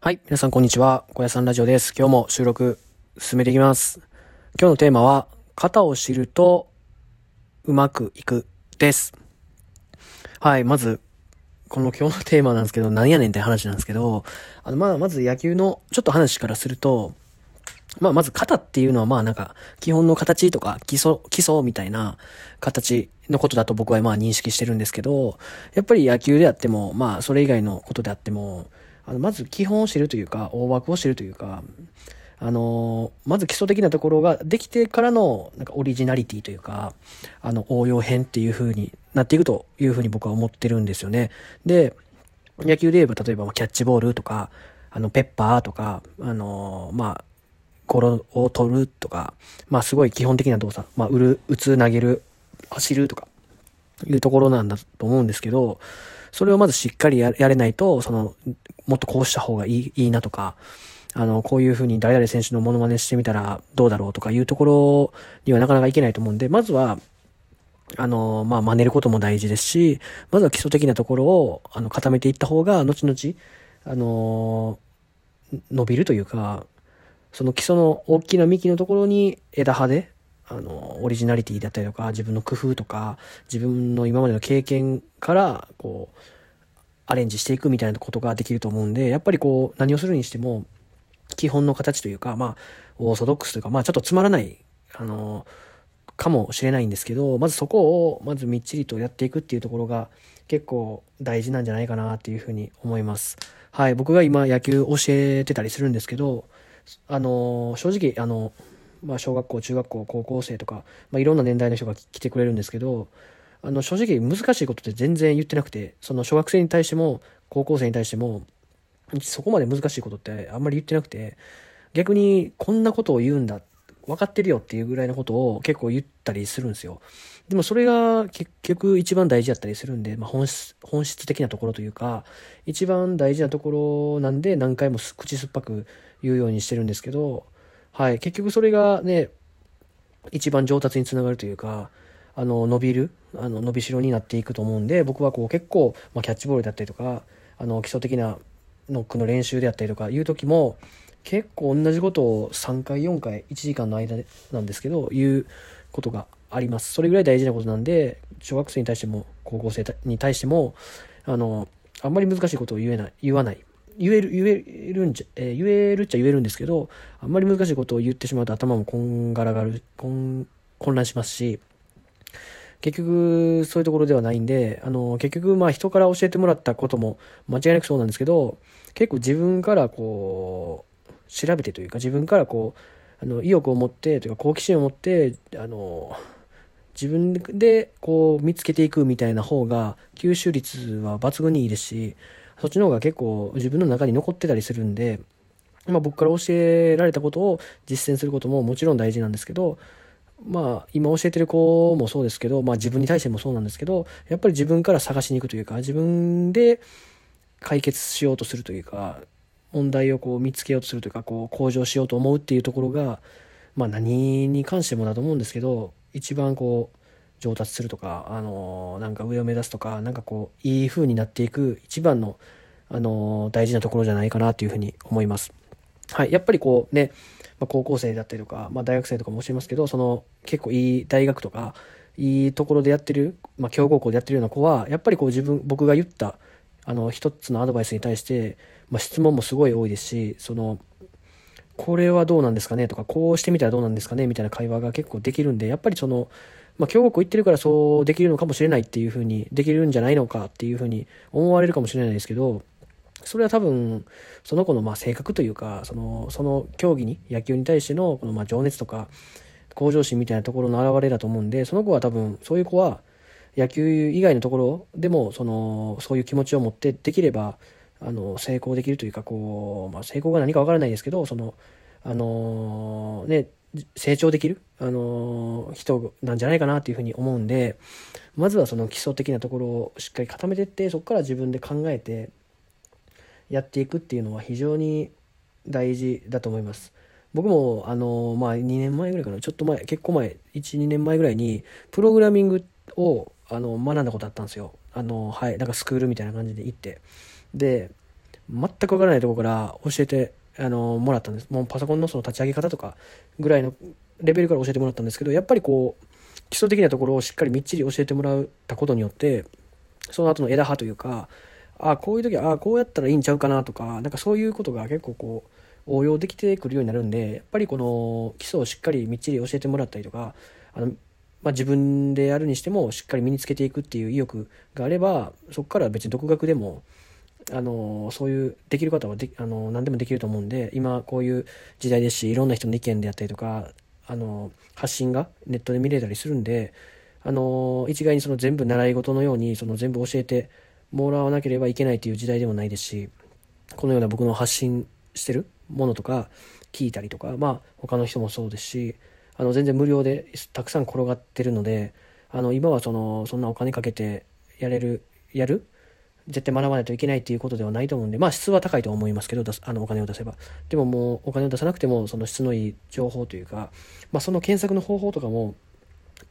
はい。皆さんこんにちは。小屋さんラジオです。今日も収録進めていきます。今日のテーマは、型を知るとうまくいくです。はい。まず、この今日のテーマなんですけど、何やねんって話なんですけど、あの、まあ、まず野球のちょっと話からすると、まあ、まず型っていうのはまあなんか、基本の形とか基礎、基礎みたいな形のことだと僕はまあ認識してるんですけど、やっぱり野球であっても、まあそれ以外のことであっても、あの、まず基本を知るというか、大枠を知るというか、あのまず基礎的なところができてからの、なんかオリジナリティというか、あの、応用編っていう風になっていくという風に僕は思ってるんですよね。で、野球で言えば、例えばキャッチボールとか、あの、ペッパーとか、あのまあ、ゴロを取るとか、まあ、すごい基本的な動作、まあ、売る、打つ、投げる、走るとか、いうところなんだと思うんですけど、それをまずしっかりやれないと、その、もっとこうした方がいい、いいなとか、あの、こういう風に誰々選手のモノマネしてみたらどうだろうとかいうところにはなかなかいけないと思うんで、まずは、あの、まあ、真似ることも大事ですし、まずは基礎的なところを、あの、固めていった方が、後々、あの、伸びるというか、その基礎の大きな幹のところに枝葉で、あの、オリジナリティだったりとか、自分の工夫とか、自分の今までの経験から、こう、アレンジしていくみたいなことができると思うんで、やっぱりこう、何をするにしても、基本の形というか、まあ、オーソドックスというか、まあ、ちょっとつまらない、あの、かもしれないんですけど、まずそこを、まずみっちりとやっていくっていうところが、結構大事なんじゃないかなっていうふうに思います。はい、僕が今野球教えてたりするんですけど、あの、正直、あの、まあ、小学校、中学校、高校生とか、まあ、いろんな年代の人が来てくれるんですけど、あの、正直難しいことって全然言ってなくて、その小学生に対しても、高校生に対しても、そこまで難しいことってあんまり言ってなくて、逆にこんなことを言うんだ、分かってるよっていうぐらいのことを結構言ったりするんですよ。でもそれが結局一番大事だったりするんで、まあ、本質、本質的なところというか、一番大事なところなんで何回も口酸っぱく言うようにしてるんですけど、はい、結局それがね、一番上達につながるというか、あの、伸びる、あの、伸びしろになっていくと思うんで、僕はこう結構、まあ、キャッチボールだったりとか、あの、基礎的なノックの練習であったりとかいう時も、結構同じことを3回、4回、1時間の間なんですけど、言うことがあります。それぐらい大事なことなんで、小学生に対しても、高校生に対しても、あの、あんまり難しいことを言えない、言わない。言える、言えるんじゃ、えー、言えるっちゃ言えるんですけど、あんまり難しいことを言ってしまうと頭もこんがらがる、こん、混乱しますし、結局、そういうところではないんで、あの、結局、まあ人から教えてもらったことも間違いなくそうなんですけど、結構自分からこう、調べてというか、自分からこう、あの、意欲を持って、というか好奇心を持って、あの、自分でこう見つけていくみたいな方が吸収率は抜群にいいですし、そっちの方が結構自分の中に残ってたりするんで、まあ僕から教えられたことを実践することももちろん大事なんですけど、まあ今教えてる子もそうですけど、まあ自分に対してもそうなんですけど、やっぱり自分から探しに行くというか、自分で解決しようとするというか、問題をこう見つけようとするというか、こう向上しようと思うっていうところが、まあ何に関してもだと思うんですけど、一番こう上達するとか、あのなんか上を目指すとか、なんかこう、いい風になっていく一番の、あの大事なところじゃないかなというふうに思います。はい。やっぱりこうね、まあ、高校生だったりとか、まあ、大学生とかも教えますけど、その結構いい大学とか、いいところでやってる、まあ、強豪校でやってるような子は、やっぱりこう自分、僕が言った、あの、一つのアドバイスに対して、まあ、質問もすごい多いですし、その、これはどうなんですかねとか、こうしてみたらどうなんですかねみたいな会話が結構できるんで、やっぱりその、まあ、強豪校行ってるからそうできるのかもしれないっていうふうに、できるんじゃないのかっていうふうに思われるかもしれないですけど、それは多分、その子のまあ性格というか、その、その競技に、野球に対してのこのまあ情熱とか、向上心みたいなところの表れだと思うんで、その子は多分、そういう子は、野球以外のところでも、その、そういう気持ちを持ってできれば、あの、成功できるというか、こう、まあ、成功が何かわからないですけど、その、あの、ね、成長できる、あのー、人なんじゃないかなっていうふうに思うんで、まずはその基礎的なところをしっかり固めていって、そこから自分で考えてやっていくっていうのは非常に大事だと思います。僕も、あのー、まあ、2年前ぐらいかな、ちょっと前、結構前、1、2年前ぐらいに、プログラミングを、あの、学んだことあったんですよ。あの、はい、なんかスクールみたいな感じで行って。で、全くわからないところから教えて、あの、もらったんです。もうパソコンのその立ち上げ方とかぐらいのレベルから教えてもらったんですけど、やっぱりこう、基礎的なところをしっかりみっちり教えてもらったことによって、その後の枝葉というか、ああ、こういう時は、ああ、こうやったらいいんちゃうかなとか、なんかそういうことが結構こう、応用できてくるようになるんで、やっぱりこの基礎をしっかりみっちり教えてもらったりとか、あの、まあ、自分でやるにしてもしっかり身につけていくっていう意欲があれば、そこから別に独学でも、あの、そういう、できる方はで、あの、何でもできると思うんで、今こういう時代ですし、いろんな人の意見であったりとか、あの、発信がネットで見れたりするんで、あの、一概にその全部習い事のように、その全部教えてもらわなければいけないっていう時代でもないですし、このような僕の発信してるものとか聞いたりとか、まあ他の人もそうですし、あの全然無料でたくさん転がってるので、あの今はその、そんなお金かけてやれる、やる絶対学ばないといけないっていうことではないと思うんで、まあ質は高いと思いますけど、あのお金を出せば。でももうお金を出さなくても、その質のいい情報というか、まあその検索の方法とかも、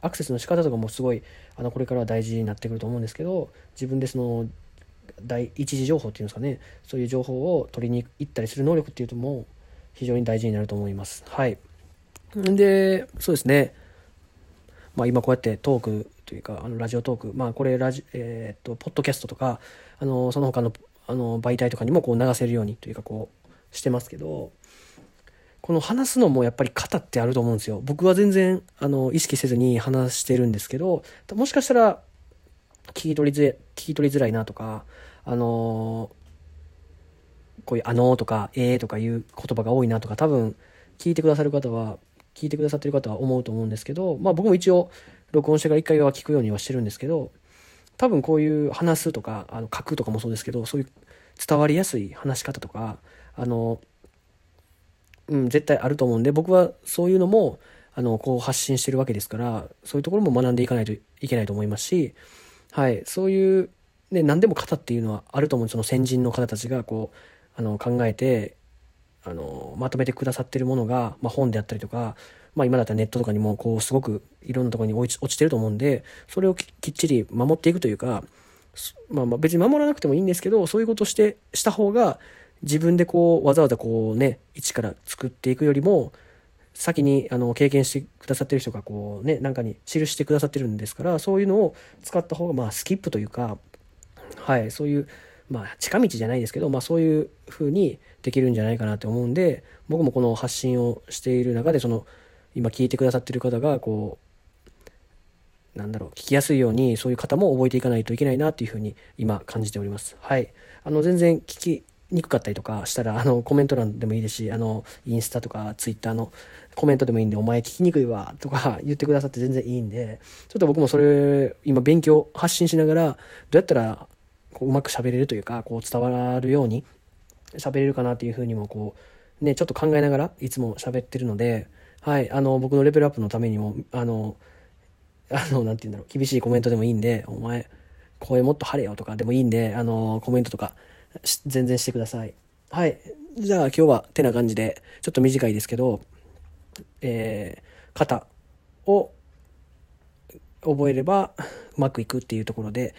アクセスの仕方とかもすごい、あのこれからは大事になってくると思うんですけど、自分でその第一次情報っていうんですかねそういう情報を取りに行ったりする能力っていうとも非常に大事になると思います。はい。でそうですね。まあ今こうやってトークというかあのラジオトークまあこれラジえー、っとポッドキャストとかあのその他のあの媒体とかにもこう流せるようにというかこうしてますけどこの話すのもやっぱり型ってあると思うんですよ。僕は全然あの意識せずに話してるんですけどもしかしたら聞き取りづ聞き取りづらいなとか、あの、こういうあのとかえーとかいう言葉が多いなとか多分聞いてくださる方は、聞いてくださってる方は思うと思うんですけど、まあ僕も一応録音してから一回は聞くようにはしてるんですけど、多分こういう話すとか、あの書くとかもそうですけど、そういう伝わりやすい話し方とか、あの、うん、絶対あると思うんで、僕はそういうのも、あの、こう発信してるわけですから、そういうところも学んでいかないといけないと思いますし、はい、そういう、ね、何でも型っていうのはあると思うその先人の方たちがこうあの考えてあのまとめてくださってるものが、まあ、本であったりとか、まあ、今だったらネットとかにもこうすごくいろんなところに落ちてると思うんでそれをきっちり守っていくというか、まあ、まあ別に守らなくてもいいんですけどそういうことしてした方が自分でこうわざわざこうね一から作っていくよりも先にあの経験してくださってる人がこうね、なんかに記してくださってるんですから、そういうのを使った方がまあスキップというか、はい、そういう、まあ近道じゃないですけど、まあそういう風にできるんじゃないかなと思うんで、僕もこの発信をしている中で、その、今聞いてくださってる方が、こう、なんだろう、聞きやすいように、そういう方も覚えていかないといけないなっていうふうに今感じております。はい。あの、全然聞き、にくかったりとかしたら、あの、コメント欄でもいいですし、あの、インスタとかツイッターのコメントでもいいんで、お前聞きにくいわ、とか言ってくださって全然いいんで、ちょっと僕もそれ、今勉強、発信しながら、どうやったら、こう、うまく喋れるというか、こう、伝わるように喋れるかなっていうふうにも、こう、ね、ちょっと考えながら、いつも喋ってるので、はい、あの、僕のレベルアップのためにも、あの、あの、なんて言うんだろう、厳しいコメントでもいいんで、お前、声もっと晴れよとかでもいいんで、あの、コメントとか、全然してください。はい。じゃあ今日はてな感じで、ちょっと短いですけど、えー、型を覚えればうまくいくっていうところで、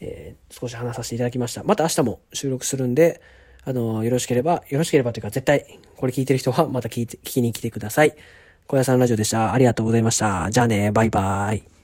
えー、少し話させていただきました。また明日も収録するんで、あの、よろしければ、よろしければというか絶対、これ聞いてる人はまた聞いて、聞きに来てください。小屋さんラジオでした。ありがとうございました。じゃあね、バイバーイ。